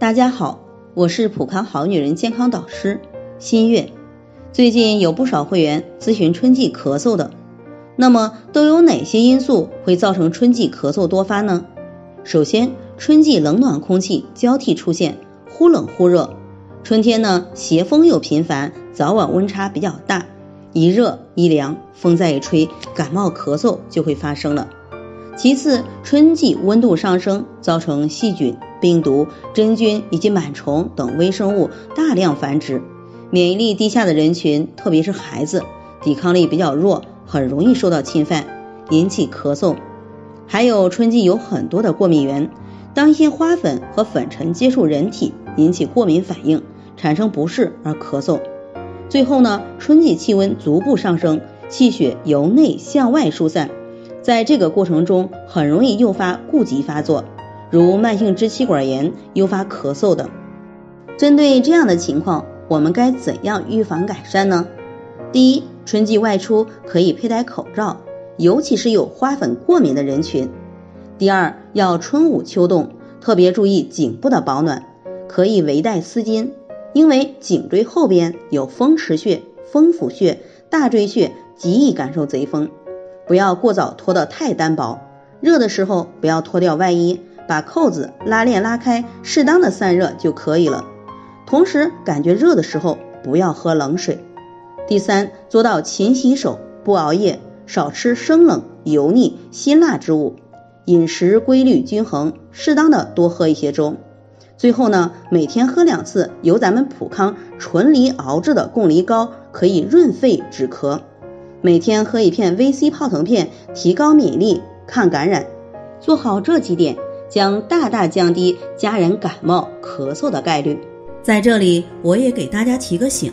大家好，我是普康好女人健康导师新月。最近有不少会员咨询春季咳嗽的，那么都有哪些因素会造成春季咳嗽多发呢？首先，春季冷暖空气交替出现，忽冷忽热，春天呢邪风又频繁，早晚温差比较大，一热一凉，风再一吹，感冒咳嗽就会发生了。其次，春季温度上升，造成细菌、病毒、真菌以及螨虫等微生物大量繁殖，免疫力低下的人群，特别是孩子，抵抗力比较弱，很容易受到侵犯，引起咳嗽。还有春季有很多的过敏源，当一些花粉和粉尘接触人体，引起过敏反应，产生不适而咳嗽。最后呢，春季气温逐步上升，气血由内向外疏散。在这个过程中，很容易诱发痼疾发作，如慢性支气管炎诱发咳嗽等。针对这样的情况，我们该怎样预防改善呢？第一，春季外出可以佩戴口罩，尤其是有花粉过敏的人群。第二，要春捂秋冻，特别注意颈部的保暖，可以围带丝巾，因为颈椎后边有风池穴、风府穴、大椎穴，极易感受贼风。不要过早脱得太单薄，热的时候不要脱掉外衣，把扣子、拉链拉开，适当的散热就可以了。同时，感觉热的时候不要喝冷水。第三，做到勤洗手，不熬夜，少吃生冷、油腻、辛辣之物，饮食规律均衡，适当的多喝一些粥。最后呢，每天喝两次由咱们普康纯梨熬制的贡梨膏，可以润肺止咳。每天喝一片 VC 泡腾片，提高免疫力，抗感染。做好这几点，将大大降低家人感冒咳嗽的概率。在这里，我也给大家提个醒：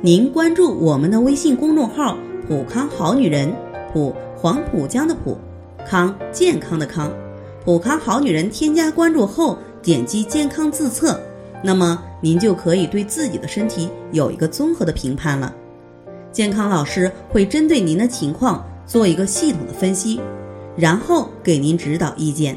您关注我们的微信公众号“普康好女人”，普黄浦江的普，康健康的康，普康好女人。添加关注后，点击健康自测，那么您就可以对自己的身体有一个综合的评判了。健康老师会针对您的情况做一个系统的分析，然后给您指导意见。